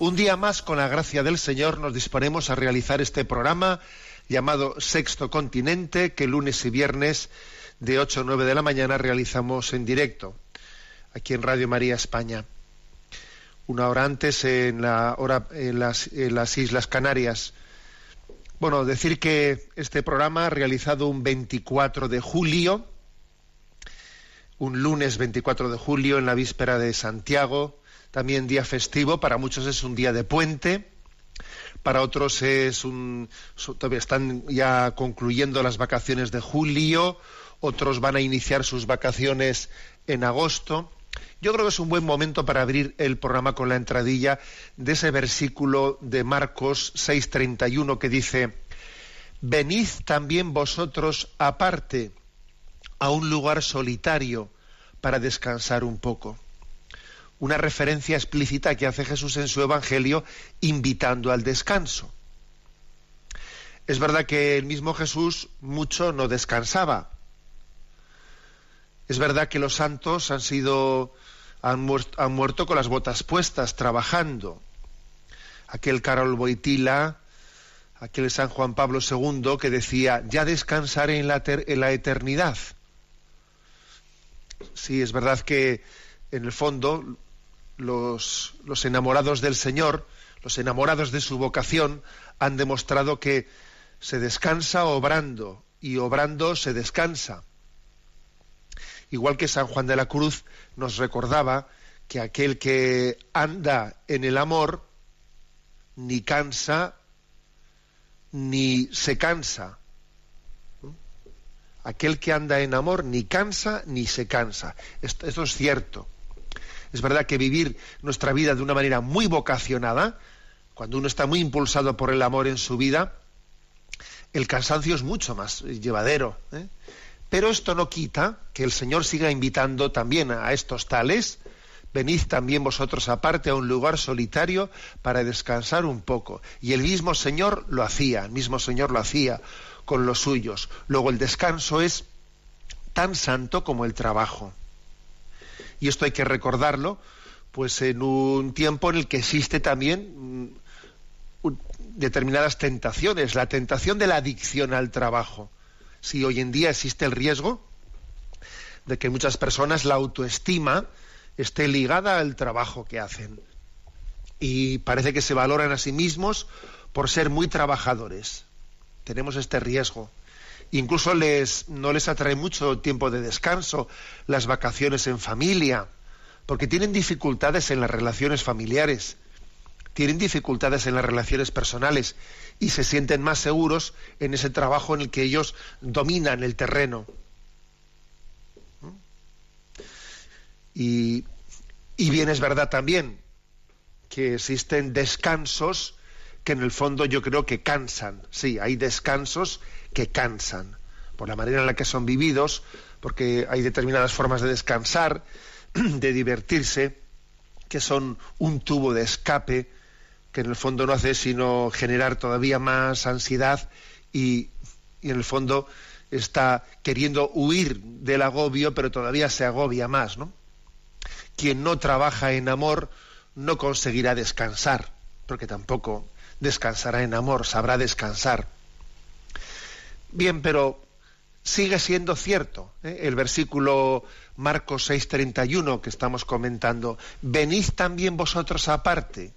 Un día más, con la gracia del Señor, nos disponemos a realizar este programa llamado Sexto Continente, que lunes y viernes de 8 a 9 de la mañana realizamos en directo, aquí en Radio María España. Una hora antes en, la hora, en, las, las Islas Canarias. Bueno, decir que este programa realizado un 24 de julio, un lunes 24 de julio en la víspera de Santiago, también día festivo, para muchos es un día de puente, para otros es un están ya concluyendo las vacaciones de julio, otros van a iniciar sus vacaciones en agosto. Yo creo que es un buen momento para abrir el programa con la entradilla de ese versículo de Marcos 6:31 que dice: Venid también vosotros aparte a un lugar solitario para descansar un poco. Una referencia explícita que hace Jesús en su Evangelio invitando al descanso. Es verdad que el mismo Jesús mucho no descansaba. Es verdad que los santos han sido han muerto, han muerto con las botas puestas trabajando. Aquel Carol Boitila, aquel San Juan Pablo II que decía, ya descansaré en la, en la eternidad. Sí, es verdad que en el fondo los, enamorados del Señor, los enamorados de su vocación, han demostrado que se descansa obrando y obrando se descansa. Igual que San Juan de la Cruz nos recordaba que aquel que anda en el amor ni cansa ni se cansa. Aquel que anda en amor ni cansa ni se cansa. Esto es cierto. Es verdad que vivir nuestra vida de una manera muy vocacionada, cuando uno está muy impulsado por el amor en su vida, el cansancio es mucho más llevadero. ¿eh? Pero esto no quita que el Señor siga invitando también a estos tales, venid también vosotros aparte a un lugar solitario para descansar un poco. Y el mismo Señor lo hacía, el mismo Señor lo hacía con los suyos. Luego el descanso es tan santo como el trabajo. Y esto hay que recordarlo, pues en un tiempo en el que existe también mm, determinadas tentaciones, la tentación de la adicción al trabajo. Si hoy en día existe el riesgo de que muchas personas la autoestima esté ligada al trabajo que hacen. Y parece que se valoran a sí mismos por ser muy trabajadores. Tenemos este riesgo. Incluso les, no les atrae mucho tiempo de descanso, las vacaciones en familia, porque tienen dificultades en las relaciones familiares, tienen dificultades en las relaciones personales y se sienten más seguros en ese trabajo en el que ellos dominan el terreno. Y, y bien es verdad también que existen descansos que en el fondo yo creo que cansan. Sí, hay descansos que cansan por la manera en la que son vividos, porque hay determinadas formas de descansar, de divertirse, que son un tubo de escape que en el fondo no hace sino generar todavía más ansiedad y, y en el fondo está queriendo huir del agobio, pero todavía se agobia más, ¿no? Quien no trabaja en amor no conseguirá descansar, porque tampoco descansará en amor, sabrá descansar. Bien, pero sigue siendo cierto ¿eh? el versículo Marcos 6:31 que estamos comentando. Venid también vosotros aparte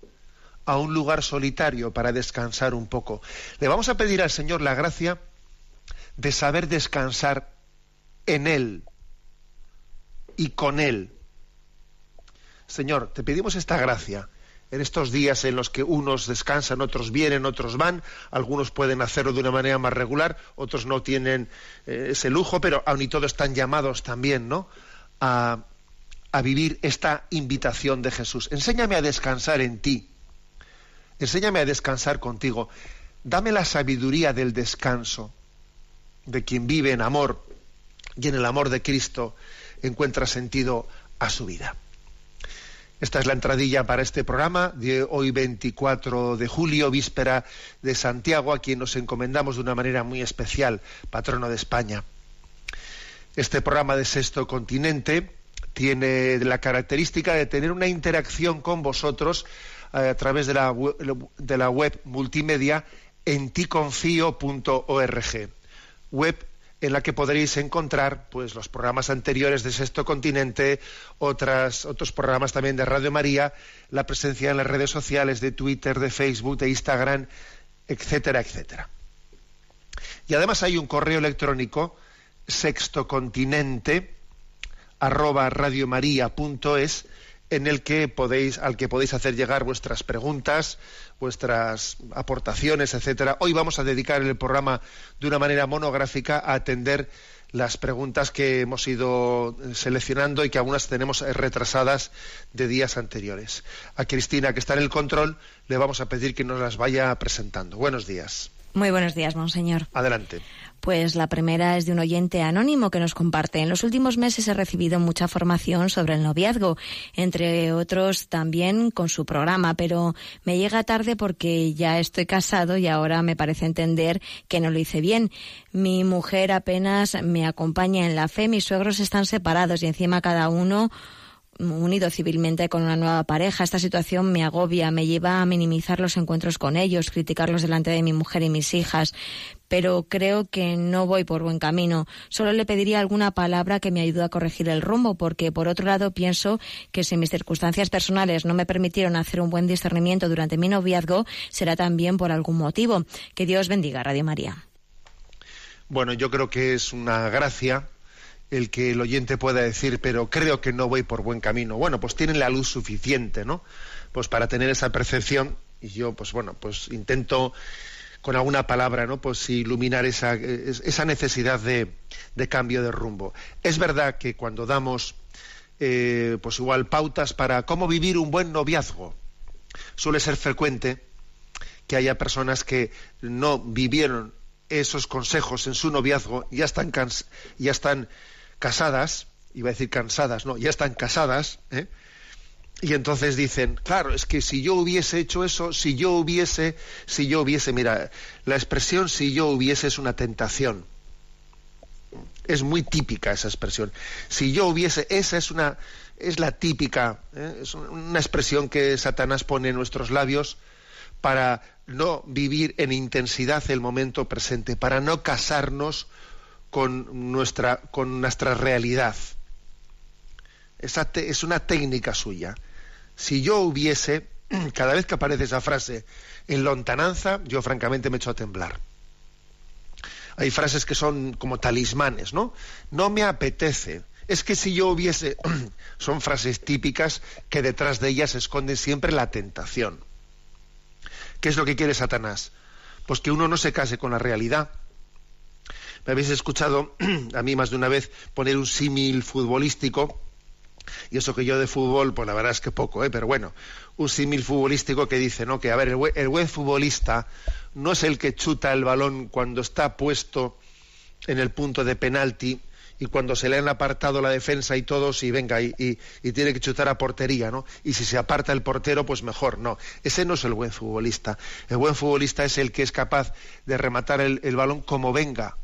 a un lugar solitario para descansar un poco. Le vamos a pedir al Señor la gracia de saber descansar en Él y con Él. Señor, te pedimos esta gracia en estos días en los que unos descansan, otros vienen, otros van, algunos pueden hacerlo de una manera más regular, otros no tienen eh, ese lujo, pero aun y todo están llamados también, ¿no? A, a vivir esta invitación de Jesús. Enséñame a descansar en ti. Enséñame a descansar contigo. Dame la sabiduría del descanso de quien vive en amor y en el amor de Cristo encuentra sentido a su vida. Esta es la entradilla para este programa de hoy 24 de julio, víspera de Santiago, a quien nos encomendamos de una manera muy especial, patrono de España. Este programa de Sexto Continente tiene la característica de tener una interacción con vosotros eh, a través de la, web, multimedia enticonfío.org. Web en la que podréis encontrar pues los programas anteriores de Sexto Continente, otros programas también de Radio María, la presencia en las redes sociales de Twitter, de Facebook, de Instagram, etcétera, etcétera. Y además hay un correo electrónico sextocontinente arroba radiomaria.es en el que podéis, al que podéis hacer llegar vuestras preguntas, vuestras aportaciones, etcétera. Hoy vamos a dedicar el programa de una manera monográfica a atender las preguntas que hemos ido seleccionando y que algunas tenemos retrasadas de días anteriores. A Cristina, que está en el control, le vamos a pedir que nos las vaya presentando. Buenos días. Muy buenos días, monseñor. Adelante. Pues la primera es de un oyente anónimo que nos comparte. En los últimos meses he recibido mucha formación sobre el noviazgo, entre otros también con su programa, pero me llega tarde porque ya estoy casado y ahora me parece entender que no lo hice bien. Mi mujer apenas me acompaña en la fe, mis suegros están separados y encima cada uno unido civilmente con una nueva pareja. Esta situación me agobia, me lleva a minimizar los encuentros con ellos, criticarlos delante de mi mujer y mis hijas. Pero creo que no voy por buen camino. Solo le pediría alguna palabra que me ayude a corregir el rumbo, porque por otro lado pienso que si mis circunstancias personales no me permitieron hacer un buen discernimiento durante mi noviazgo, será también por algún motivo. Que Dios bendiga, Radio María. Bueno, yo creo que es una gracia el que el oyente pueda decir, pero creo que no voy por buen camino. Bueno, pues tienen la luz suficiente, ¿no? Pues para tener esa percepción, y yo, pues bueno, pues intento con alguna palabra, ¿no? Pues iluminar esa, esa necesidad de, de cambio de rumbo. Es verdad que cuando damos, eh, pues igual, pautas para cómo vivir un buen noviazgo, suele ser frecuente que haya personas que no vivieron esos consejos en su noviazgo, ya están, ya están casadas, iba a decir cansadas, no, ya están casadas, ¿eh? y entonces dicen, claro, es que si yo hubiese hecho eso, si yo hubiese, si yo hubiese, mira, la expresión si yo hubiese es una tentación. Es muy típica esa expresión. Si yo hubiese, esa es una, es la típica, ¿eh? es una expresión que Satanás pone en nuestros labios para no vivir en intensidad el momento presente, para no casarnos con nuestra, con nuestra realidad. Esa es una técnica suya. Si yo hubiese, cada vez que aparece esa frase en lontananza, yo francamente me echo a temblar. Hay frases que son como talismanes, ¿no? No me apetece. Es que si yo hubiese, son frases típicas que detrás de ellas se esconde siempre la tentación. ¿Qué es lo que quiere Satanás? Pues que uno no se case con la realidad, me habéis escuchado a mí más de una vez poner un símil futbolístico, y eso que yo de fútbol, pues la verdad es que poco, ¿eh? pero bueno, un símil futbolístico que dice, ¿no? Que, a ver, el buen, el buen futbolista no es el que chuta el balón cuando está puesto en el punto de penalti y cuando se le han apartado la defensa y todos y venga y, tiene que chutar a portería, ¿no? Y si se aparta el portero, pues mejor, no. Ese no es el buen futbolista. El buen futbolista es el que es capaz de rematar el, balón como venga.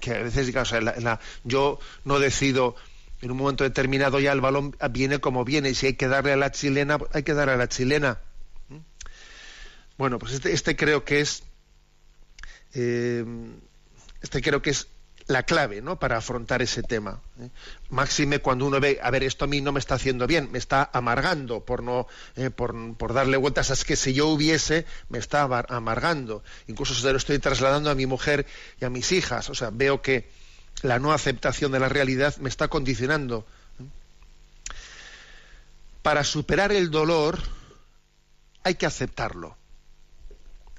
Que a veces yo no decido en un momento determinado ya el balón viene como viene y si hay que darle a la chilena hay que darle a la chilena. Bueno pues este, este creo que es eh, este creo que es la clave ¿no? para afrontar ese tema. ¿eh? Máxime cuando uno ve, a ver, esto a mí no me está haciendo bien, me está amargando por no eh, por, darle vueltas a es que si yo hubiese, me está amargando. Incluso se lo estoy trasladando a mi mujer y a mis hijas. O sea, veo que la no aceptación de la realidad me está condicionando. ¿eh? Para superar el dolor hay que aceptarlo.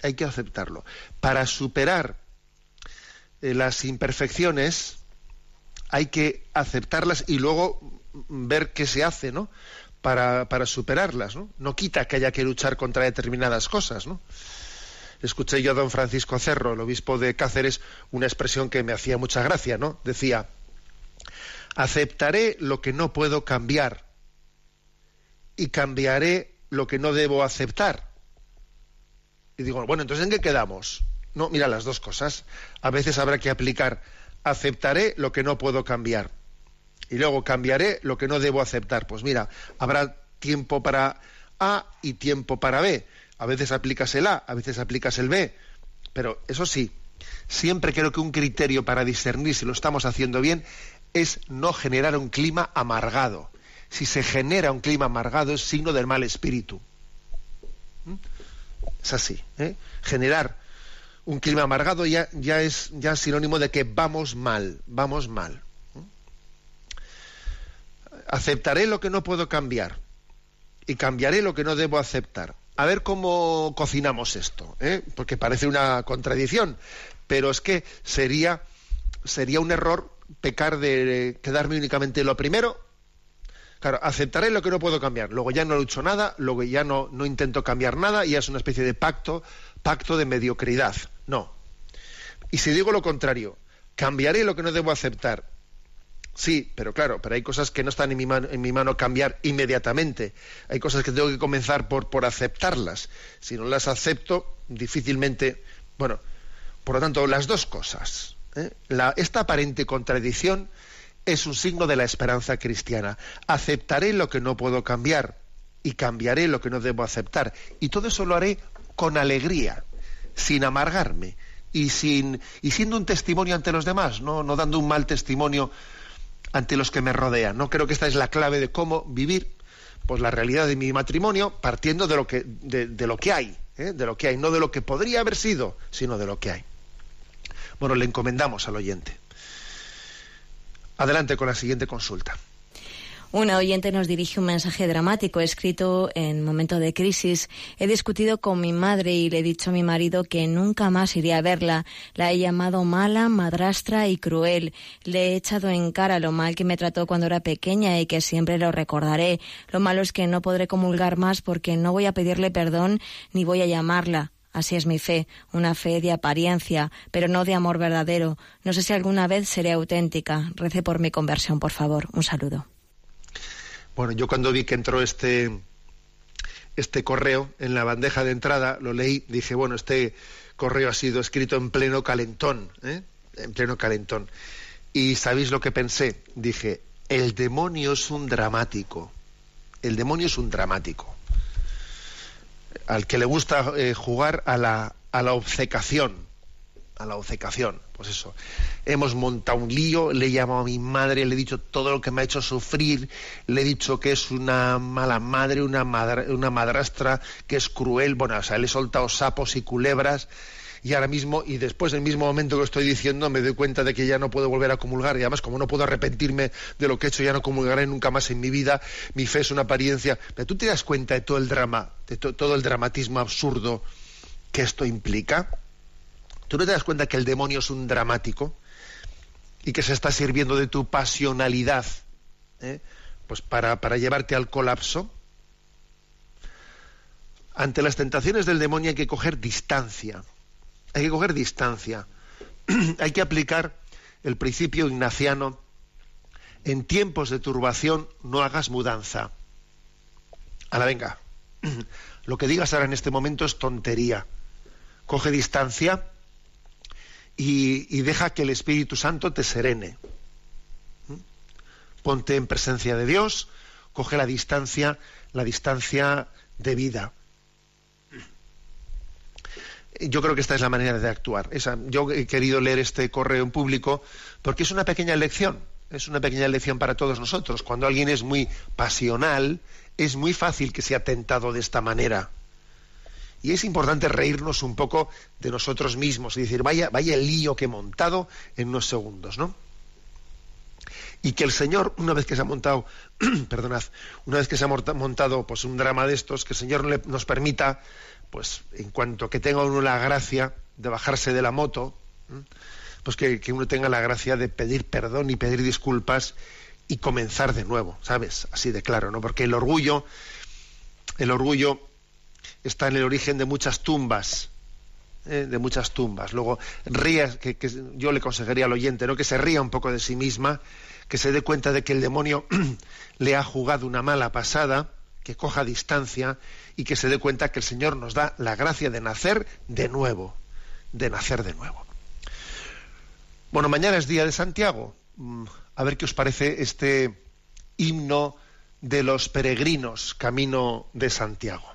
Hay que aceptarlo. Para superar eh, las imperfecciones hay que aceptarlas y luego ver qué se hace, ¿no? Para, superarlas, ¿no? No quita que haya que luchar contra determinadas cosas, ¿no? Escuché yo a don Francisco Cerro, el obispo de Cáceres, una expresión que me hacía mucha gracia, ¿no? Decía, aceptaré lo que no puedo cambiar y cambiaré lo que no debo aceptar. Y digo, bueno, entonces ¿en qué quedamos? No, mira las dos cosas. A veces habrá que aplicar aceptaré lo que no puedo cambiar y luego cambiaré lo que no debo aceptar. Pues mira, habrá tiempo para A y tiempo para B. A veces aplicas el A, a veces aplicas el B. Pero eso sí, siempre creo que un criterio para discernir si lo estamos haciendo bien es no generar un clima amargado. Si se genera un clima amargado es signo del mal espíritu. ¿Mm? Es así. ¿eh? Generar un clima amargado ya, ya es sinónimo de que vamos mal, vamos mal. Aceptaré lo que no puedo cambiar y cambiaré lo que no debo aceptar. A ver cómo cocinamos esto, ¿eh? porque parece una contradicción, pero es que sería, sería un error pecar de quedarme únicamente lo primero. Claro, aceptaré lo que no puedo cambiar, luego ya no lucho nada, luego ya no, no intento cambiar nada y es una especie de pacto pacto de mediocridad. No. Y si digo lo contrario, cambiaré lo que no debo aceptar. Sí, pero claro, pero hay cosas que no están en mi mano, en mi mano cambiar inmediatamente. Hay cosas que tengo que comenzar por, por aceptarlas. Si no las acepto, difícilmente. Bueno, por lo tanto, las dos cosas. ¿eh? esta aparente contradicción es un signo de la esperanza cristiana. Aceptaré lo que no puedo cambiar y cambiaré lo que no debo aceptar. Y todo eso lo haré con alegría, sin amargarme y, sin, y siendo un testimonio ante los demás, ¿no? no dando un mal testimonio ante los que me rodean. No creo que esta es la clave de cómo vivir pues la realidad de mi matrimonio partiendo de lo que, de, lo que hay, ¿eh? de lo que hay, no de lo que podría haber sido, sino de lo que hay. Bueno, le encomendamos al oyente. Adelante con la siguiente consulta. Una oyente nos dirige un mensaje dramático escrito en momento de crisis. He discutido con mi madre y le he dicho a mi marido que nunca más iría a verla. La he llamado mala, madrastra y cruel. Le he echado en cara lo mal que me trató cuando era pequeña y que siempre lo recordaré. Lo malo es que no podré comulgar más porque no voy a pedirle perdón ni voy a llamarla. Así es mi fe, una fe de apariencia, pero no de amor verdadero. No sé si alguna vez seré auténtica. Rece por mi conversión, por favor. Un saludo. Bueno, yo cuando vi que entró este, este correo en la bandeja de entrada, lo leí, dije, bueno, este correo ha sido escrito en pleno calentón, ¿eh? en pleno calentón. Y ¿sabéis lo que pensé? Dije, el demonio es un dramático. El demonio es un dramático. Al que le gusta eh, jugar a la, a la obcecación, a la obcecación. Pues eso, hemos montado un lío, le he llamado a mi madre, le he dicho todo lo que me ha hecho sufrir, le he dicho que es una mala madre, una, una madrastra, que es cruel, bueno, o sea, le he soltado sapos y culebras y ahora mismo, y después del mismo momento que estoy diciendo, me doy cuenta de que ya no puedo volver a comulgar, y además como no puedo arrepentirme de lo que he hecho, ya no comulgaré nunca más en mi vida, mi fe es una apariencia. Pero tú te das cuenta de todo el drama, de todo el dramatismo absurdo que esto implica. ¿Tú no te das cuenta que el demonio es un dramático y que se está sirviendo de tu pasionalidad ¿eh? pues para, para llevarte al colapso? Ante las tentaciones del demonio hay que coger distancia. Hay que coger distancia. hay que aplicar el principio ignaciano. En tiempos de turbación no hagas mudanza. la venga. Lo que digas ahora en este momento es tontería. Coge distancia y, deja que el Espíritu Santo te serene. ¿Mm? Ponte en presencia de Dios, coge la distancia, la distancia de vida. Yo creo que esta es la manera de actuar. Esa, yo he querido leer este correo en público porque es una pequeña lección, es una pequeña lección para todos nosotros. Cuando alguien es muy pasional, es muy fácil que sea tentado de esta manera. Y es importante reírnos un poco de nosotros mismos y decir, vaya, vaya el lío que he montado en unos segundos, ¿no? Y que el Señor, una vez que se ha montado, perdonad, una vez que se ha montado pues un drama de estos, que el Señor nos permita, pues en cuanto que tenga uno la gracia de bajarse de la moto, pues que, que uno tenga la gracia de pedir perdón y pedir disculpas y comenzar de nuevo, ¿sabes? Así de claro, ¿no? Porque el orgullo, el orgullo está en el origen de muchas tumbas, ¿eh? de muchas tumbas. Luego, ría, que, yo le consejería al oyente, ¿no? Que se ría un poco de sí misma, que se dé cuenta de que el demonio le ha jugado una mala pasada, que coja distancia y que se dé cuenta que el Señor nos da la gracia de nacer de nuevo, de nacer de nuevo. Bueno, mañana es día de Santiago. Mm, a ver qué os parece este himno de los peregrinos camino de Santiago.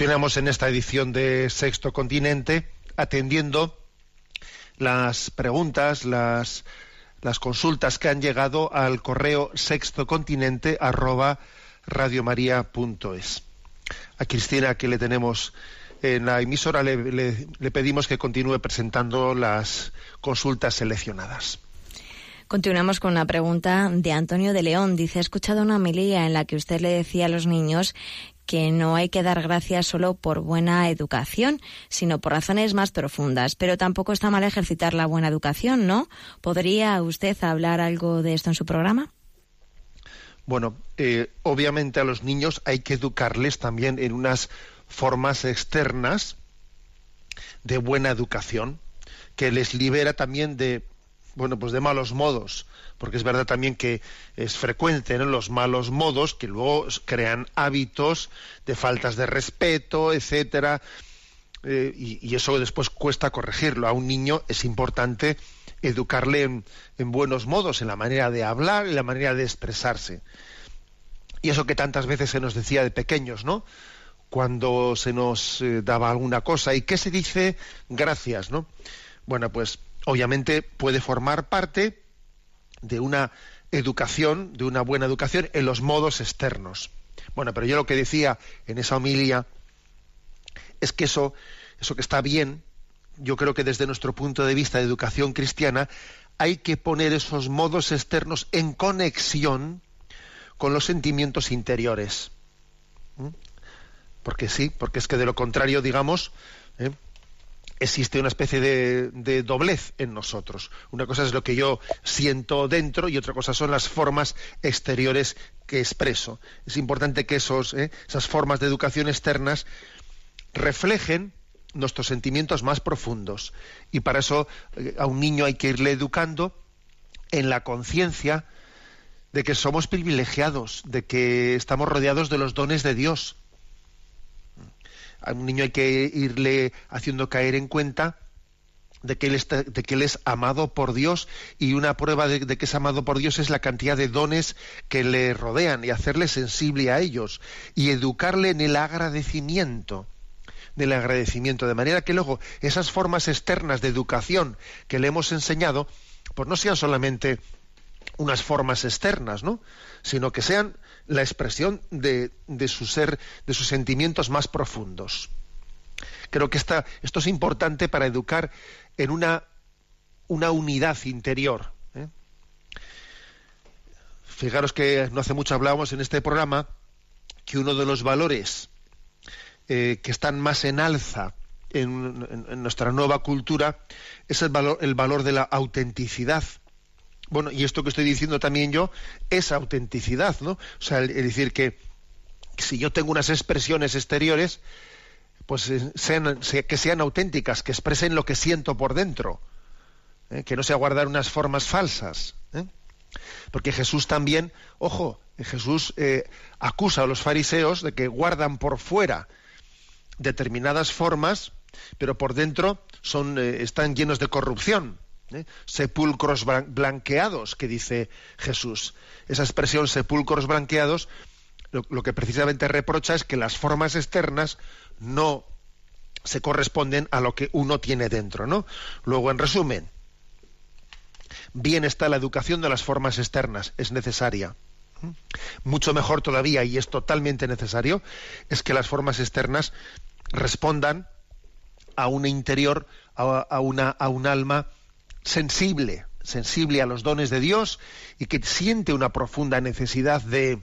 Continuamos en esta edición de Sexto Continente atendiendo las preguntas, las, consultas que han llegado al correo sextocontinente arroba radiomaria.es. A Cristina que le tenemos en la emisora le, pedimos que continúe presentando las consultas seleccionadas. Continuamos con una pregunta de Antonio de León. Dice, he escuchado una homilía en la que usted le decía a los niños que no hay que dar gracias solo por buena educación, sino por razones más profundas. Pero tampoco está mal ejercitar la buena educación, ¿no? ¿Podría usted hablar algo de esto en su programa? Bueno, eh, obviamente a los niños hay que educarles también en unas formas externas de buena educación, que les libera también de bueno, pues de malos modos, porque es verdad también que es frecuente en los malos modos que luego crean hábitos de faltas de respeto, etcétera, eh, y, eso después cuesta corregirlo. A un niño es importante educarle en, buenos modos, en la manera de hablar, en la manera de expresarse. Y eso que tantas veces se nos decía de pequeños, ¿no? Cuando se nos eh, daba alguna cosa, ¿y qué se dice? Gracias, ¿no? Bueno, pues obviamente puede formar parte de una educación, de una buena educación en los modos externos. Bueno, pero yo lo que decía en esa homilia es que eso, eso que está bien, yo creo que desde nuestro punto de vista de educación cristiana hay que poner esos modos externos en conexión con los sentimientos interiores. ¿Mm? Porque sí, porque es que de lo contrario, digamos, ¿eh? Existe una especie de, doblez en nosotros. Una cosa es lo que yo siento dentro y otra cosa son las formas exteriores que expreso. Es importante que esos, eh, esas formas de educación externas reflejen nuestros sentimientos más profundos. Y para eso eh, a un niño hay que irle educando en la conciencia de que somos privilegiados, de que estamos rodeados de los dones de Dios, a un niño hay que irle haciendo caer en cuenta de que, él de que él es amado por Dios y una prueba de, que es amado por Dios es la cantidad de dones que le rodean y hacerle sensible a ellos y educarle en el agradecimiento del agradecimiento de manera que luego esas formas externas de educación que le hemos enseñado pues no sean solamente unas formas externas, ¿no? sino que sean la expresión de, su ser, de sus sentimientos más profundos. Creo que esto es importante para educar en una, una unidad interior. ¿eh? Fijaros que no hace mucho hablábamos en este programa que uno de los valores eh, que están más en alza en, nuestra nueva cultura es el valor, el valor de la autenticidad. Bueno, y esto que estoy diciendo también yo es autenticidad, ¿no? O sea, es decir que si yo tengo unas expresiones exteriores, pues eh, que sean auténticas, que expresen lo que siento por dentro, ¿eh? que no sea guardar unas formas falsas. ¿eh? Porque Jesús también, ojo, Jesús acusa a los fariseos de que guardan por fuera determinadas formas, pero por dentro son, están llenos de corrupción. ¿Eh? sepulcros blanqueados que dice Jesús. Esa expresión sepulcros blanqueados lo, que precisamente reprocha es que las formas externas no se corresponden a lo que uno tiene dentro, ¿no? Luego, en resumen, bien está la educación de las formas externas, es necesaria. Mucho mejor todavía, y es totalmente necesario, es que las formas externas respondan a un interior, a, una, a un alma sensible, sensible a los dones de Dios y que siente una profunda necesidad de,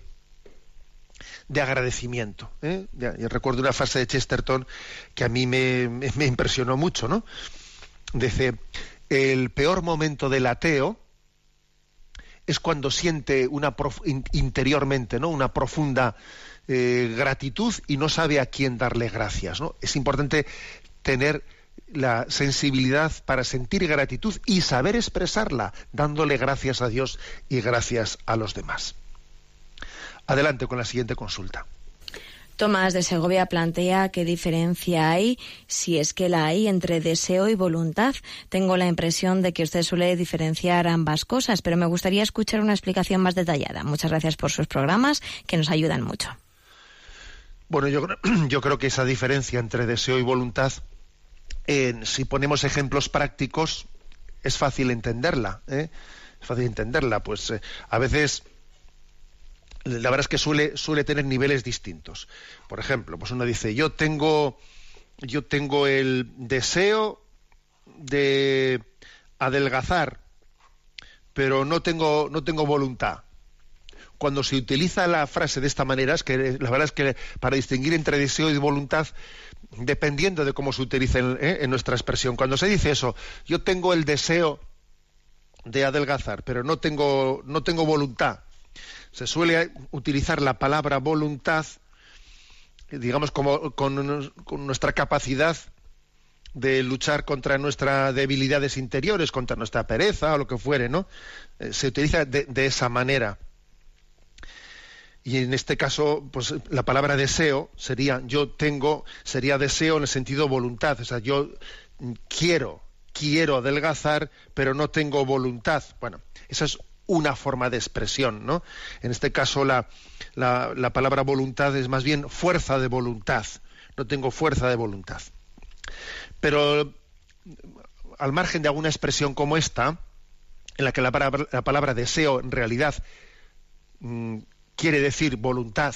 de agradecimiento. ¿eh? recuerdo una frase de Chesterton que a mí me, impresionó mucho, ¿no? Dice, el peor momento del ateo es cuando siente una interiormente, ¿no? Una profunda eh, gratitud y no sabe a quién darle gracias, ¿no? Es importante tener la sensibilidad para sentir gratitud y saber expresarla, dándole gracias a Dios y gracias a los demás. Adelante con la siguiente consulta. Tomás de Segovia plantea qué diferencia hay, si es que la hay, entre deseo y voluntad. Tengo la impresión de que usted suele diferenciar ambas cosas, pero me gustaría escuchar una explicación más detallada. Muchas gracias por sus programas, que nos ayudan mucho. Bueno, yo, yo creo que esa diferencia entre deseo y voluntad si ponemos ejemplos prácticos, es fácil entenderla. ¿eh? Es fácil entenderla. Pues eh, a veces la verdad es que suele, suele tener niveles distintos. Por ejemplo, pues uno dice, yo tengo, yo tengo el deseo de adelgazar, pero no tengo, no tengo voluntad. Cuando se utiliza la frase de esta manera, es que la verdad es que para distinguir entre deseo y voluntad, dependiendo de cómo se utilice en, ¿eh? en nuestra expresión, cuando se dice eso, yo tengo el deseo de adelgazar, pero no tengo, no tengo voluntad. Se suele utilizar la palabra voluntad, digamos, como con, nuestra capacidad de luchar contra nuestras debilidades interiores, contra nuestra pereza o lo que fuere, ¿no? Eh, se utiliza de, esa manera. Y en este caso, pues la palabra deseo sería yo tengo, sería deseo en el sentido voluntad, o sea, yo quiero, quiero adelgazar, pero no tengo voluntad. Bueno, esa es una forma de expresión, ¿no? En este caso la, la, palabra voluntad es más bien fuerza de voluntad. No tengo fuerza de voluntad. Pero al margen de alguna expresión como esta, en la que la palabra, la palabra deseo en realidad mmm, quiere decir voluntad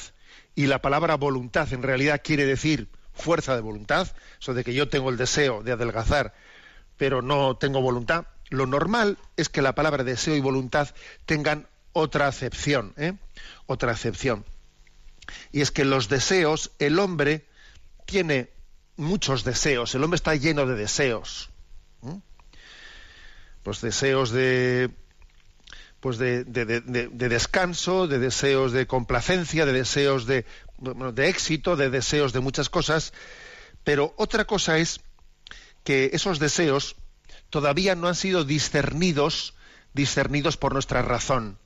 y la palabra voluntad en realidad quiere decir fuerza de voluntad, eso de que yo tengo el deseo de adelgazar, pero no tengo voluntad, lo normal es que la palabra deseo y voluntad tengan otra acepción, ¿eh? otra acepción. Y es que los deseos, el hombre tiene muchos deseos, el hombre está lleno de deseos. ¿eh? Pues deseos de pues de, de, de, de, descanso, de deseos de complacencia, de deseos de, de éxito, de deseos de muchas cosas, pero otra cosa es que esos deseos todavía no han sido discernidos, discernidos por nuestra razón.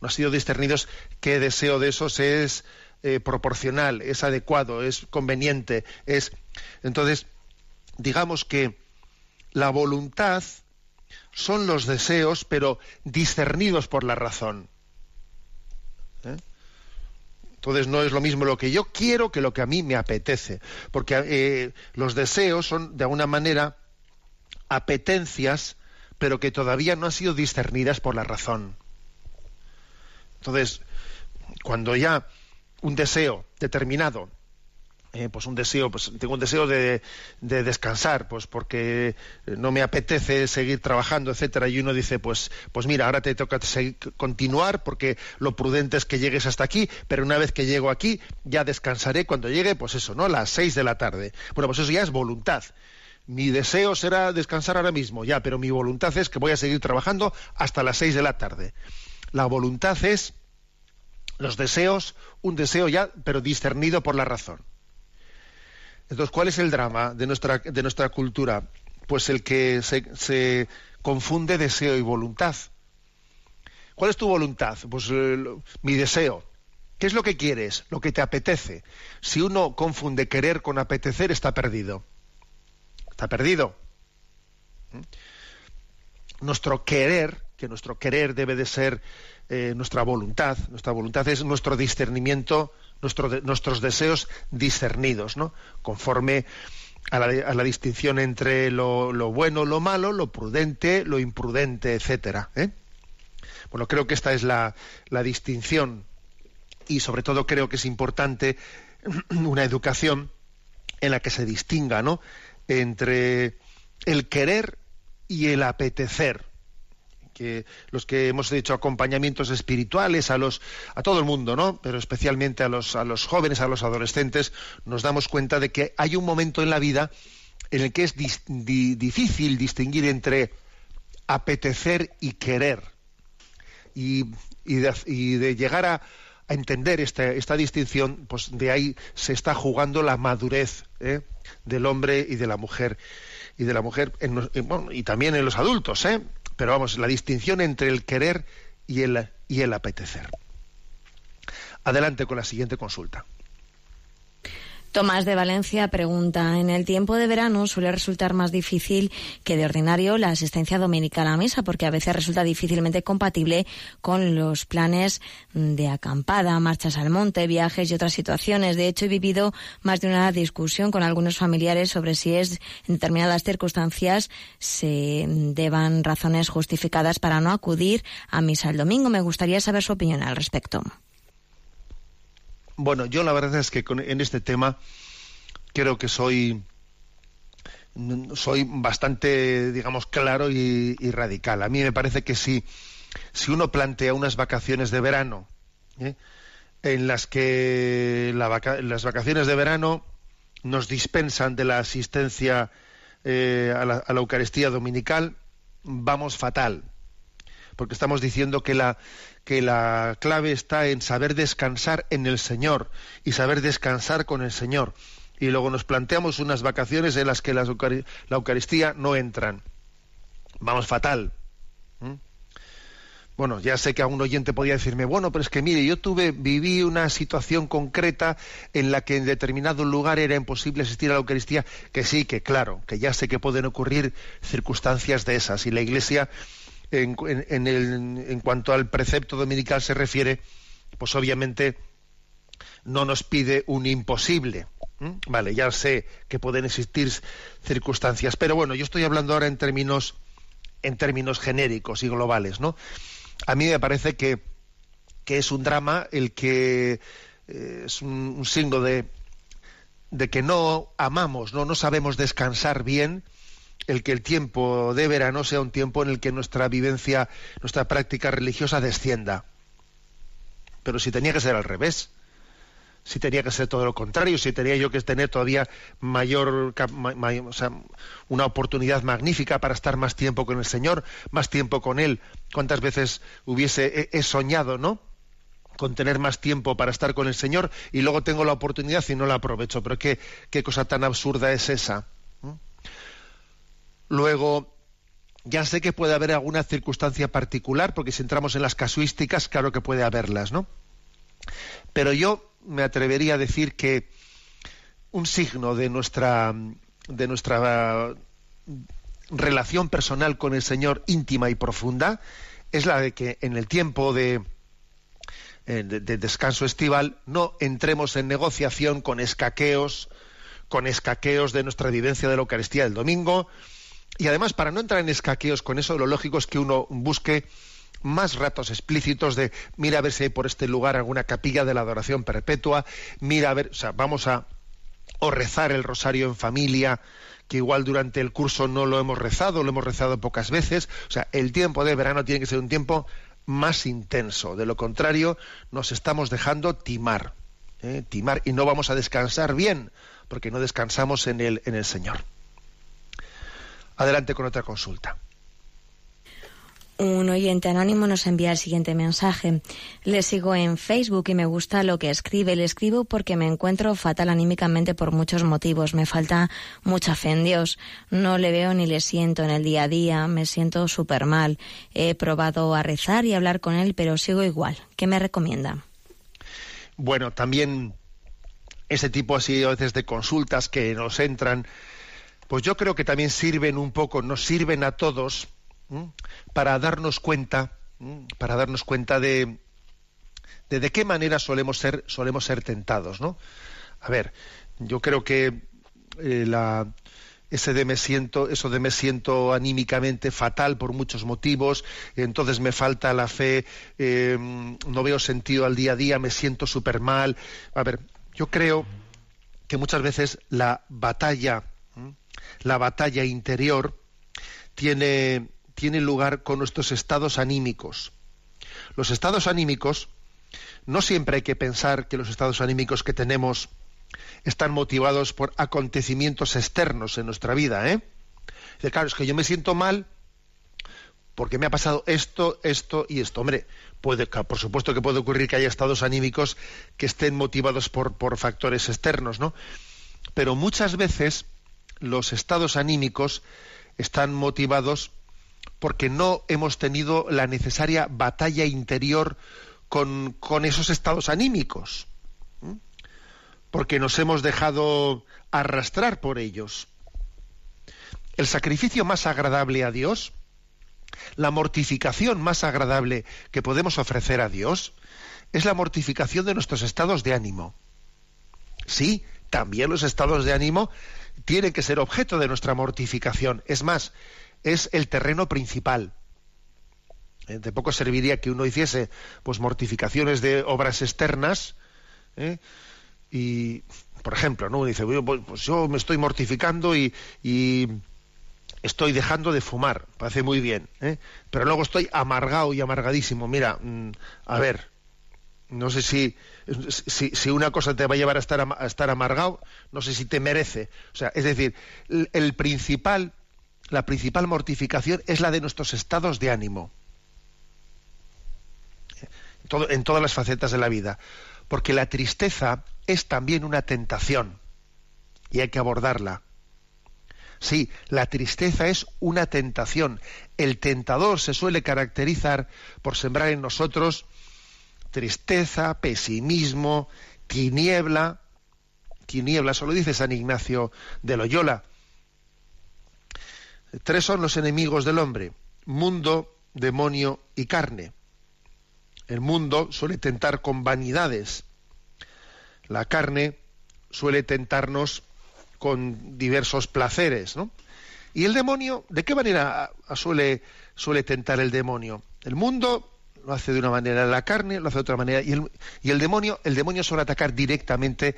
No han sido discernidos qué deseo de esos es eh, proporcional, es adecuado, es conveniente, es entonces digamos que la voluntad son los deseos, pero discernidos por la razón. ¿Eh? Entonces no es lo mismo lo que yo quiero que lo que a mí me apetece, porque eh, los deseos son de alguna manera apetencias, pero que todavía no han sido discernidas por la razón. Entonces, cuando ya un deseo determinado eh, pues un deseo, pues tengo un deseo de, de, descansar, pues porque no me apetece seguir trabajando, etcétera, y uno dice, pues, pues mira, ahora te toca seguir, continuar porque lo prudente es que llegues hasta aquí, pero una vez que llego aquí, ya descansaré cuando llegue, pues eso, ¿no? Las seis de la tarde. Bueno, pues eso ya es voluntad. Mi deseo será descansar ahora mismo, ya, pero mi voluntad es que voy a seguir trabajando hasta las seis de la tarde. La voluntad es los deseos, un deseo ya, pero discernido por la razón. Entonces, ¿cuál es el drama de nuestra, de nuestra cultura? Pues el que se, confunde deseo y voluntad. ¿Cuál es tu voluntad? Pues eh, mi deseo. ¿Qué es lo que quieres? Lo que te apetece. Si uno confunde querer con apetecer, está perdido. Está perdido. ¿Mm? Nuestro querer, que nuestro querer debe de ser eh, nuestra voluntad. Nuestra voluntad es nuestro discernimiento nuestros deseos discernidos, ¿no? Conforme a la, a la distinción entre lo, lo, bueno, lo malo, lo prudente, lo imprudente, etcétera. ¿eh? Bueno, creo que esta es la, la distinción y sobre todo creo que es importante una educación en la que se distinga, ¿no? Entre el querer y el apetecer que los que hemos hecho acompañamientos espirituales a los a todo el mundo, ¿no? Pero especialmente a los a los jóvenes, a los adolescentes, nos damos cuenta de que hay un momento en la vida en el que es di, di, difícil distinguir entre apetecer y querer. Y, de, y de, llegar a, entender esta, esta, distinción, pues de ahí se está jugando la madurez ¿eh? del hombre y de la mujer y de la mujer en, bueno, y también en los adultos, ¿eh? Pero vamos, la distinción entre el querer y el, y el apetecer. Adelante con la siguiente consulta. Tomás de Valencia pregunta, en el tiempo de verano suele resultar más difícil que de ordinario la asistencia dominical a misa, porque a veces resulta difícilmente compatible con los planes de acampada, marchas al monte, viajes y otras situaciones. De hecho, he vivido más de una discusión con algunos familiares sobre si es en determinadas circunstancias se deban razones justificadas para no acudir a misa el domingo. Me gustaría saber su opinión al respecto. Bueno, yo la verdad es que con, en este tema creo que soy soy bastante, digamos, claro y, radical. A mí me parece que si, si uno plantea unas vacaciones de verano, ¿eh? en las que las vacaciones de verano nos dispensan de la asistencia eh, la, a, la, Eucaristía Dominical, vamos fatal. Porque estamos diciendo que la, que la clave está en saber descansar en el Señor y saber descansar con el Señor y luego nos planteamos unas vacaciones en las que la, Eucaristía no entran. Vamos fatal. ¿Mm? Bueno, ya sé que a un oyente podía decirme, bueno, pero es que mire, yo tuve, viví una situación concreta en la que en determinado lugar era imposible asistir a la Eucaristía, que sí, que claro, que ya sé que pueden ocurrir circunstancias de esas. Y la Iglesia, en, en cuanto al precepto dominical se refiere, pues obviamente no nos pide un imposible. Vale, ya sé que pueden existir circunstancias, pero bueno, yo estoy hablando ahora en términos, en términos genéricos y globales, ¿no? A mí me parece que, que es un drama el que eh, es un, signo de, de que no amamos, ¿no? no sabemos descansar bien, el que el tiempo de verano sea un tiempo en el que nuestra vivencia, nuestra práctica religiosa descienda. Pero si tenía que ser al revés si tenía que ser todo lo contrario, si tenía yo que tener todavía mayor, o sea, una oportunidad magnífica para estar más tiempo con el Señor, más tiempo con Él. ¿Cuántas veces hubiese he, soñado, no? con tener más tiempo para estar con el Señor y luego tengo la oportunidad y no la aprovecho. Pero qué cosa tan absurda es esa. Luego, ya sé que puede haber alguna circunstancia particular, porque si entramos en las casuísticas, claro que puede haberlas, ¿no? Pero yo me atrevería a decir que un signo de nuestra, de nuestra relación personal con el Señor íntima y profunda es la de que en el tiempo de, eh, de, descanso estival no entremos en negociación con escaqueos, con escaqueos de nuestra vivencia de la Eucaristía del domingo. Y además, para no entrar en escaqueos con eso, lo lógico es que uno busque más ratos explícitos de mira a ver si hay por este lugar alguna capilla de la adoración perpetua, mira a ver, o sea, vamos a o rezar el rosario en familia, que igual durante el curso no lo hemos rezado, lo hemos rezado pocas veces, o sea, el tiempo de verano tiene que ser un tiempo más intenso, de lo contrario nos estamos dejando timar, ¿eh? timar y no vamos a descansar bien, porque no descansamos en el, en el Señor. Adelante con otra consulta. Un oyente anónimo nos envía el siguiente mensaje. Le sigo en Facebook y me gusta lo que escribe. Le escribo porque me encuentro fatal anímicamente por muchos motivos. Me falta mucha fe en Dios. No le veo ni le siento en el día a día. Me siento súper mal. He probado a rezar y hablar con él, pero sigo igual. ¿Qué me recomienda? Bueno, también ese tipo así a veces de consultas que nos entran, pues yo creo que también sirven un poco, nos sirven a todos para darnos cuenta, para darnos cuenta de, de, qué manera solemos ser, solemos ser tentados, ¿no? A ver, yo creo que eh, la, ese de me siento, eso de me siento anímicamente fatal por muchos motivos, entonces me falta la fe, em, no veo sentido al día a día, me siento súper mal. A ver, yo creo que muchas veces la batalla, la batalla interior tiene, tiene lugar con nuestros estados anímicos. Los estados anímicos, no siempre hay que pensar que los estados anímicos que tenemos están motivados por acontecimientos externos en nuestra vida, ¿eh? claro, es que yo me siento mal porque me ha pasado esto, esto y esto. Hombre, puede, por supuesto que puede ocurrir que haya estados anímicos que estén motivados por, por factores externos, ¿no? Pero muchas veces los estados anímicos están motivados porque no hemos tenido la necesaria batalla interior con, esos estados anímicos, porque nos hemos dejado arrastrar por ellos. El sacrificio más agradable a Dios, la mortificación más agradable que podemos ofrecer a Dios, es la mortificación de nuestros estados de ánimo. Sí, también los estados de ánimo tienen que ser objeto de nuestra mortificación. Es más, es el terreno principal. Eh, de poco serviría que uno hiciese pues mortificaciones de obras externas ¿eh? y por ejemplo, ¿no? Dice, pues, pues yo me estoy mortificando y, y estoy dejando de fumar, parece muy bien, ¿eh? pero luego estoy amargado y amargadísimo. Mira, mm, a ver, no sé si, si, una cosa te va a llevar a estar, a estar amargado, no sé si te merece. O sea, es decir, el, principal, la principal mortificación es la de nuestros estados de ánimo. En todas las facetas de la vida. Porque la tristeza es también una tentación y hay que abordarla. Sí, la tristeza es una tentación. El tentador se suele caracterizar por sembrar en nosotros tristeza, pesimismo, tiniebla. Tiniebla, eso lo dice San Ignacio de Loyola. Tres son los enemigos del hombre, mundo, demonio y carne. El mundo suele tentar con vanidades. La carne suele tentarnos con diversos placeres, ¿no? Y el demonio, ¿de qué manera suele, suele tentar el demonio? El mundo lo hace de una manera, la carne lo hace de otra manera, y el, y el demonio, el demonio suele atacar directamente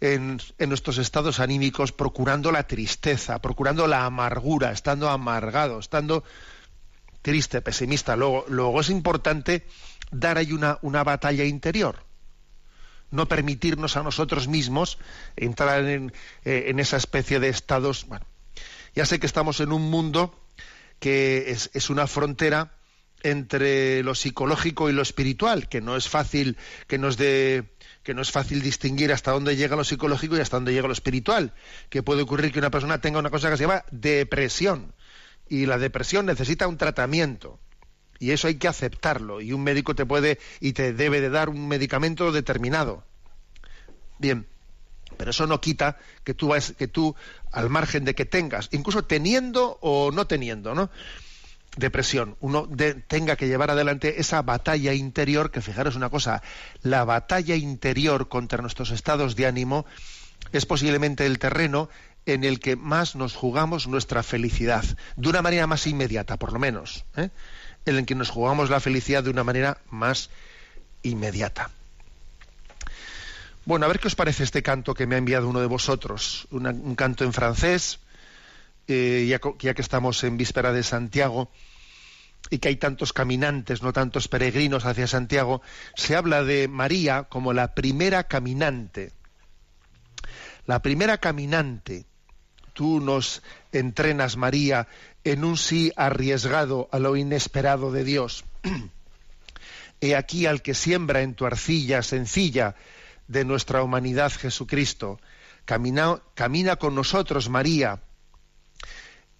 en, en, nuestros estados anímicos, procurando la tristeza, procurando la amargura, estando amargado, estando triste, pesimista. Luego, luego es importante dar ahí una, una batalla interior no permitirnos a nosotros mismos entrar en, eh, en esa especie de estados. Bueno, ya sé que estamos en un mundo que es, es, una frontera entre lo psicológico y lo espiritual, que no es fácil, que nos de que no es fácil distinguir hasta dónde llega lo psicológico y hasta dónde llega lo espiritual, que puede ocurrir que una persona tenga una cosa que se llama depresión y la depresión necesita un tratamiento y eso hay que aceptarlo y un médico te puede y te debe de dar un medicamento determinado. Bien, pero eso no quita que tú que tú al margen de que tengas, incluso teniendo o no teniendo, ¿no? Depresión, uno tenga que llevar adelante esa batalla interior, que fijaros una cosa, la batalla interior contra nuestros estados de ánimo es posiblemente el terreno en el que más nos jugamos nuestra felicidad, de una manera más inmediata, por lo menos. ¿eh? en el que nos jugamos la felicidad de una manera más inmediata. Bueno, a ver qué os parece este canto que me ha enviado uno de vosotros, un canto en francés, eh, ya, que estamos en víspera de Santiago y que hay tantos caminantes, no tantos peregrinos hacia Santiago, se habla de María como la primera caminante. La primera caminante. Tú nos entrenas, María, en un sí arriesgado a lo inesperado de Dios. He aquí al que siembra en tu arcilla sencilla de nuestra humanidad Jesucristo. Camina, camina con nosotros, María,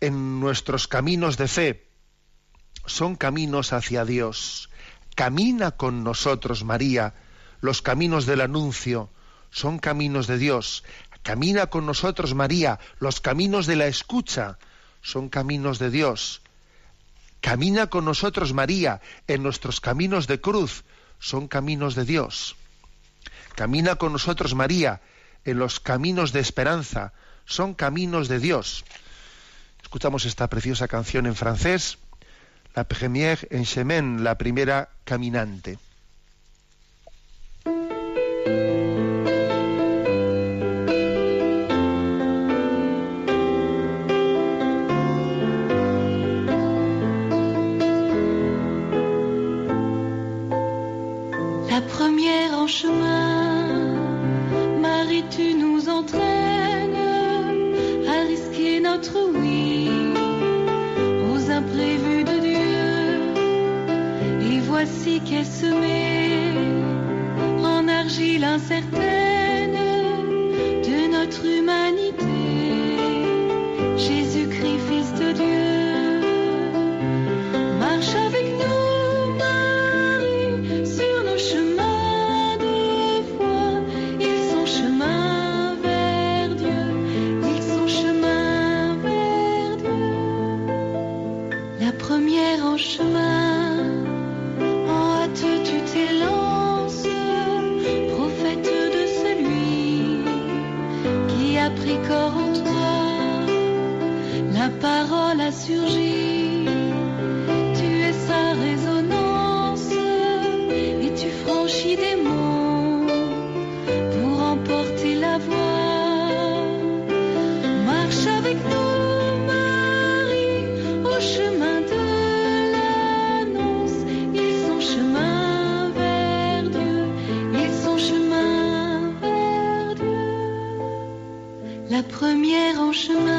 en nuestros caminos de fe. Son caminos hacia Dios. Camina con nosotros, María, los caminos del anuncio. Son caminos de Dios. Camina con nosotros, María, los caminos de la escucha son caminos de Dios. Camina con nosotros María en nuestros caminos de cruz, son caminos de Dios. Camina con nosotros María en los caminos de esperanza, son caminos de Dios. Escuchamos esta preciosa canción en francés, La Première en Chemin, la primera caminante. qu'est semée en argile incertaine. Première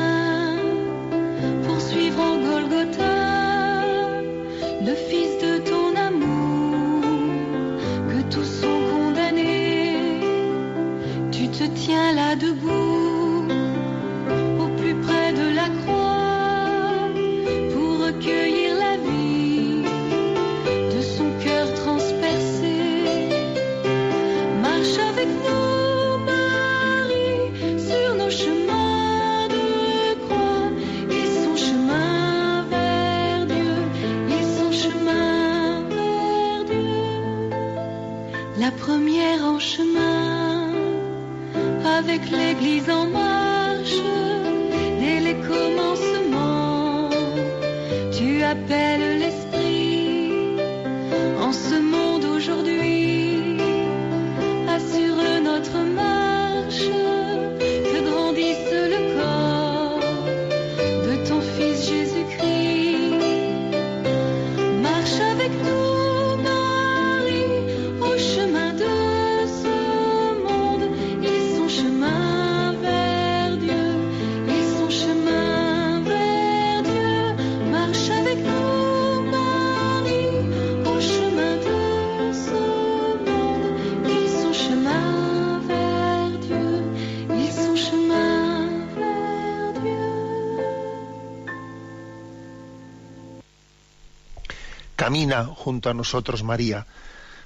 Camina junto a nosotros, María,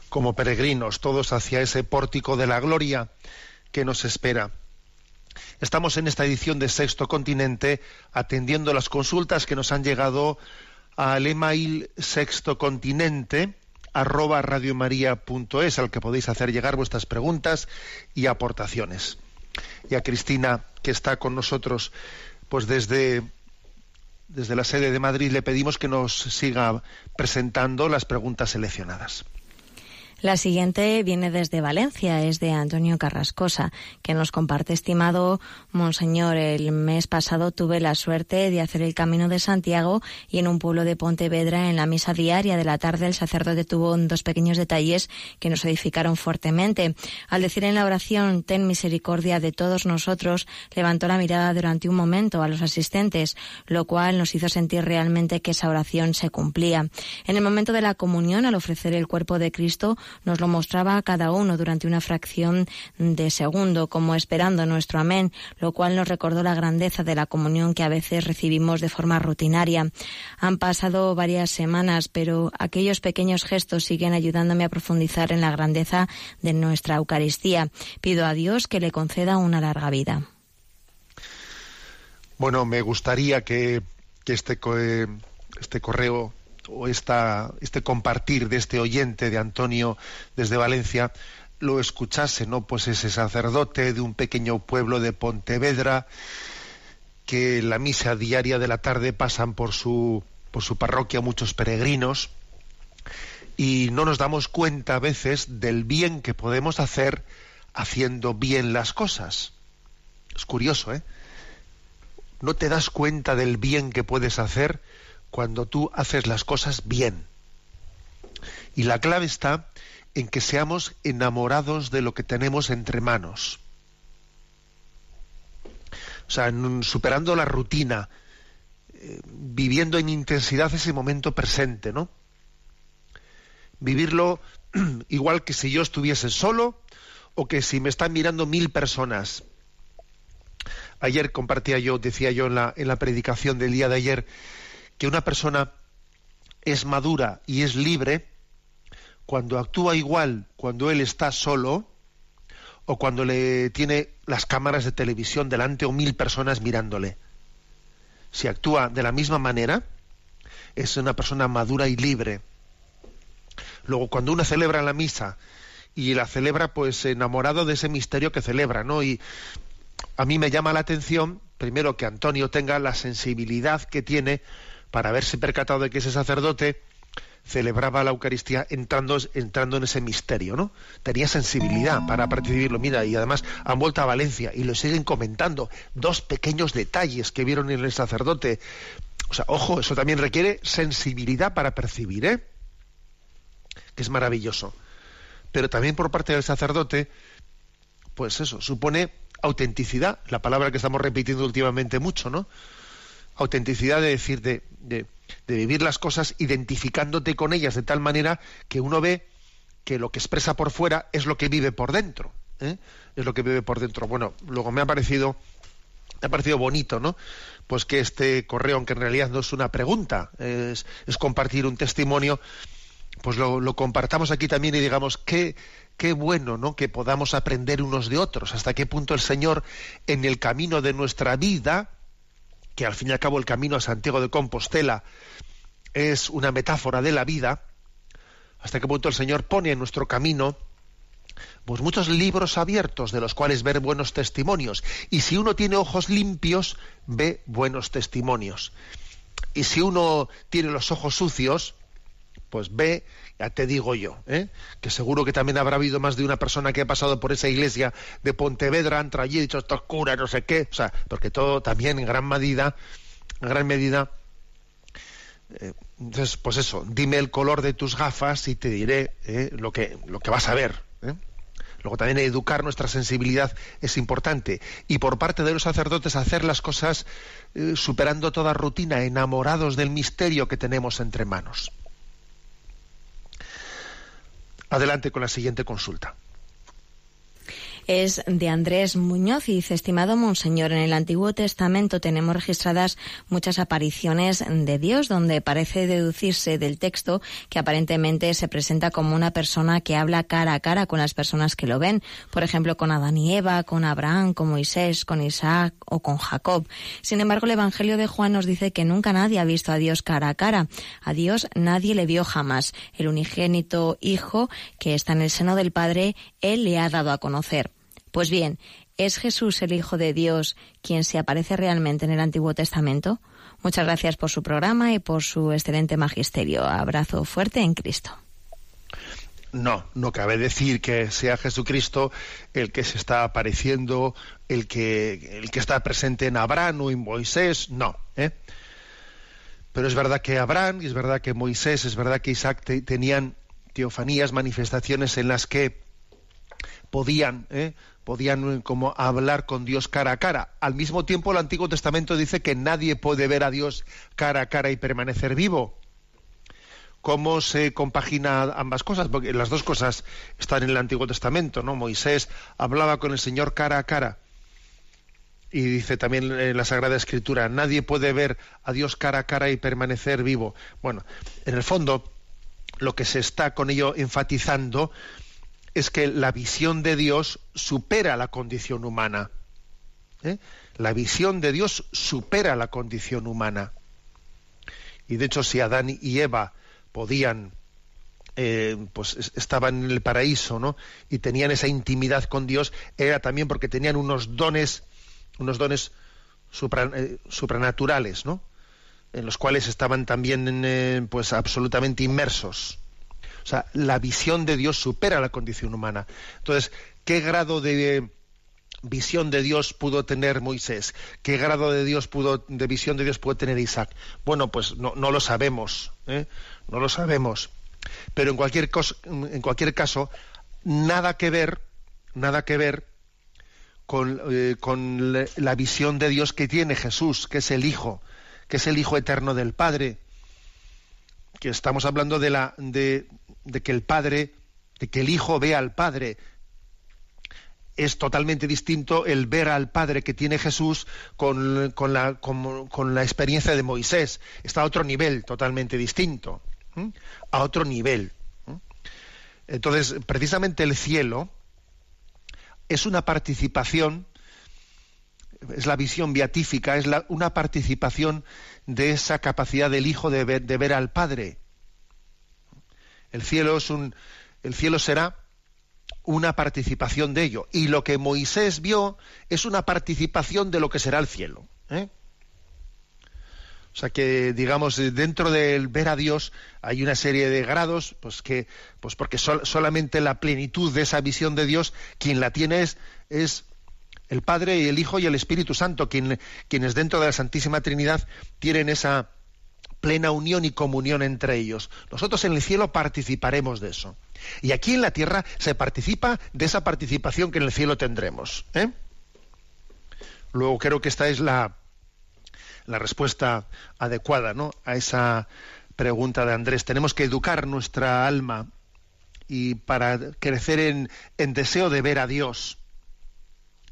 como peregrinos, todos hacia ese pórtico de la gloria que nos espera. Estamos en esta edición de Sexto Continente atendiendo las consultas que nos han llegado al email sextocontinente arroba radiomaria.es al que podéis hacer llegar vuestras preguntas y aportaciones. Y a Cristina, que está con nosotros pues desde desde la sede de Madrid le pedimos que nos siga presentando las preguntas seleccionadas. La siguiente viene desde Valencia, es de Antonio Carrascosa, que nos comparte, estimado Monseñor, el mes pasado tuve la suerte de hacer el Camino de Santiago y en un pueblo de Pontevedra, en la misa diaria de la tarde, el sacerdote tuvo dos pequeños detalles que nos edificaron fuertemente. Al decir en la oración, ten misericordia de todos nosotros, levantó la mirada durante un momento a los asistentes, lo cual nos hizo sentir realmente que esa oración se cumplía. En el momento de la comunión, al ofrecer el cuerpo de Cristo, nos lo mostraba a cada uno durante una fracción de segundo, como esperando nuestro amén, lo cual nos recordó la grandeza de la comunión que a veces recibimos de forma rutinaria. Han pasado varias semanas, pero aquellos pequeños gestos siguen ayudándome a profundizar en la grandeza de nuestra Eucaristía. Pido a Dios que le conceda una larga vida. Bueno, me gustaría que, que este, este correo o esta, este compartir de este oyente de Antonio desde Valencia lo escuchase, ¿no? Pues ese sacerdote de un pequeño pueblo de Pontevedra que la misa diaria de la tarde pasan por su, por su parroquia muchos peregrinos y no nos damos cuenta a veces del bien que podemos hacer haciendo bien las cosas. Es curioso, ¿eh? No te das cuenta del bien que puedes hacer cuando tú haces las cosas bien. Y la clave está en que seamos enamorados de lo que tenemos entre manos. O sea, superando la rutina, eh, viviendo en intensidad ese momento presente, ¿no? Vivirlo igual que si yo estuviese solo o que si me están mirando mil personas. Ayer compartía yo, decía yo en la, en la predicación del día de ayer, que una persona es madura y es libre cuando actúa igual cuando él está solo o cuando le tiene las cámaras de televisión delante o mil personas mirándole. Si actúa de la misma manera, es una persona madura y libre. Luego, cuando uno celebra la misa y la celebra pues enamorado de ese misterio que celebra, ¿no? Y a mí me llama la atención, primero, que Antonio tenga la sensibilidad que tiene para haberse percatado de que ese sacerdote celebraba la Eucaristía entrando, entrando en ese misterio, ¿no? Tenía sensibilidad para percibirlo. Mira, y además han vuelto a Valencia y lo siguen comentando. Dos pequeños detalles que vieron en el sacerdote. O sea, ojo, eso también requiere sensibilidad para percibir, ¿eh? Que es maravilloso. Pero también por parte del sacerdote, pues eso, supone autenticidad, la palabra que estamos repitiendo últimamente mucho, ¿no? Autenticidad de decir, de, de, vivir las cosas identificándote con ellas de tal manera que uno ve que lo que expresa por fuera es lo que vive por dentro. ¿eh? Es lo que vive por dentro. Bueno, luego me ha parecido, me ha parecido bonito, ¿no? Pues que este correo, aunque en realidad no es una pregunta, es, es compartir un testimonio, pues lo, lo compartamos aquí también y digamos qué, qué bueno, ¿no? Que podamos aprender unos de otros. Hasta qué punto el Señor, en el camino de nuestra vida, que al fin y al cabo el camino a Santiago de Compostela es una metáfora de la vida, hasta qué punto el Señor pone en nuestro camino pues muchos libros abiertos de los cuales ver buenos testimonios. Y si uno tiene ojos limpios, ve buenos testimonios. Y si uno tiene los ojos sucios, pues ve, ya te digo yo, ¿eh? que seguro que también habrá habido más de una persona que ha pasado por esa iglesia de Pontevedra, han traído y dicho, esto es cura, no sé qué, o sea, porque todo también en gran medida, en gran medida, eh, entonces, pues eso, dime el color de tus gafas y te diré eh, lo, que, lo que vas a ver. ¿eh? Luego también educar nuestra sensibilidad es importante. Y por parte de los sacerdotes hacer las cosas superando toda rutina, enamorados del misterio que tenemos entre manos. Adelante con la siguiente consulta. Es de Andrés Muñoz y dice, estimado Monseñor, en el Antiguo Testamento tenemos registradas muchas apariciones de Dios donde parece deducirse del texto que aparentemente se presenta como una persona que habla cara a cara con las personas que lo ven, por ejemplo, con Adán y Eva, con Abraham, con Moisés, con Isaac o con Jacob. Sin embargo, el Evangelio de Juan nos dice que nunca nadie ha visto a Dios cara a cara. A Dios nadie le vio jamás. El unigénito Hijo que está en el seno del Padre, Él le ha dado a conocer. Pues bien, ¿es Jesús el Hijo de Dios quien se aparece realmente en el Antiguo Testamento? Muchas gracias por su programa y por su excelente magisterio. Abrazo fuerte en Cristo. No, no cabe decir que sea Jesucristo el que se está apareciendo, el que, el que está presente en Abraham o en Moisés, no. ¿eh? Pero es verdad que Abraham, es verdad que Moisés, es verdad que Isaac te- tenían teofanías, manifestaciones en las que podían, ¿eh? Podían eh, como hablar con Dios cara a cara. Al mismo tiempo, el Antiguo Testamento dice que nadie puede ver a Dios cara a cara y permanecer vivo. ¿Cómo se compagina ambas cosas? Porque las dos cosas están en el Antiguo Testamento, ¿no? Moisés hablaba con el Señor cara a cara. Y dice también en la Sagrada Escritura, nadie puede ver a Dios cara a cara y permanecer vivo. Bueno, en el fondo, lo que se está con ello enfatizando es que la visión de Dios supera la condición humana. ¿eh? La visión de Dios supera la condición humana. Y de hecho, si Adán y Eva podían, eh, pues es- estaban en el paraíso, ¿no? Y tenían esa intimidad con Dios, era también porque tenían unos dones, unos dones supra- eh, supranaturales, ¿no? En los cuales estaban también, eh, pues, absolutamente inmersos. O sea, la visión de Dios supera la condición humana. Entonces, ¿qué grado de visión de Dios pudo tener Moisés? ¿Qué grado de Dios pudo, de visión de Dios pudo tener Isaac? Bueno, pues no, no lo sabemos, ¿eh? no lo sabemos. Pero en cualquier, en cualquier caso, nada que ver, nada que ver con, eh, con le- la visión de Dios que tiene Jesús, que es el Hijo, que es el Hijo eterno del Padre. Que estamos hablando de la de, de que el Padre, de que el Hijo vea al Padre. Es totalmente distinto el ver al Padre que tiene Jesús con, con la, con- la experiencia de Moisés. Está a otro nivel totalmente distinto. A otro nivel. Entonces, precisamente el cielo es una participación, es la visión beatífica, es la- una participación de esa capacidad del Hijo de ver, de ver al Padre. El cielo es un, el cielo será una participación de ello. Y lo que Moisés vio es una participación de lo que será el cielo. ¿eh? O sea que, digamos, dentro del ver a Dios hay una serie de grados, pues que, pues porque sol- solamente la plenitud de esa visión de Dios, quien la tiene es, es el Padre el Hijo y el Espíritu Santo, quien- quienes dentro de la Santísima Trinidad tienen esa plena unión y comunión entre ellos. Nosotros en el cielo participaremos de eso. Y aquí en la tierra se participa de esa participación que en el cielo tendremos. ¿eh? Luego creo que esta es la, la respuesta adecuada ¿no? a esa pregunta de Andrés. Tenemos que educar nuestra alma y para crecer en, en deseo de ver a Dios.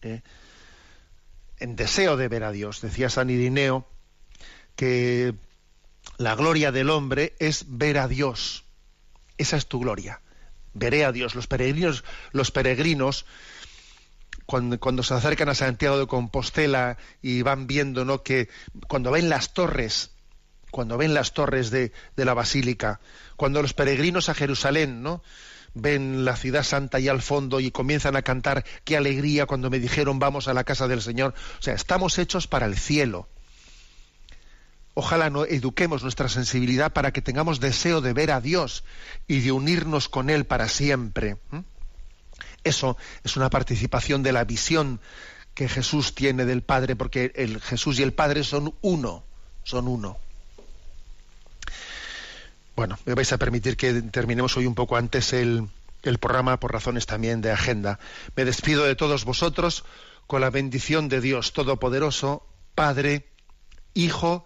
¿eh? En deseo de ver a Dios. Decía San Irineo que la gloria del hombre es ver a Dios. Esa es tu gloria. Veré a Dios. Los peregrinos, los peregrinos cuando, se acercan a Santiago de Compostela y van viendo ¿no? que cuando ven las torres, cuando ven las torres de, de la basílica, cuando los peregrinos a Jerusalén, ¿no? ven la ciudad santa y al fondo y comienzan a cantar qué alegría cuando me dijeron vamos a la casa del Señor. O sea, estamos hechos para el cielo. Ojalá no eduquemos nuestra sensibilidad para que tengamos deseo de ver a Dios y de unirnos con Él para siempre. Eso es una participación de la visión que Jesús tiene del Padre, porque el Jesús y el Padre son uno, son uno. Bueno, me vais a permitir que terminemos hoy un poco antes el, el programa por razones también de agenda. Me despido de todos vosotros con la bendición de Dios Todopoderoso, Padre, Hijo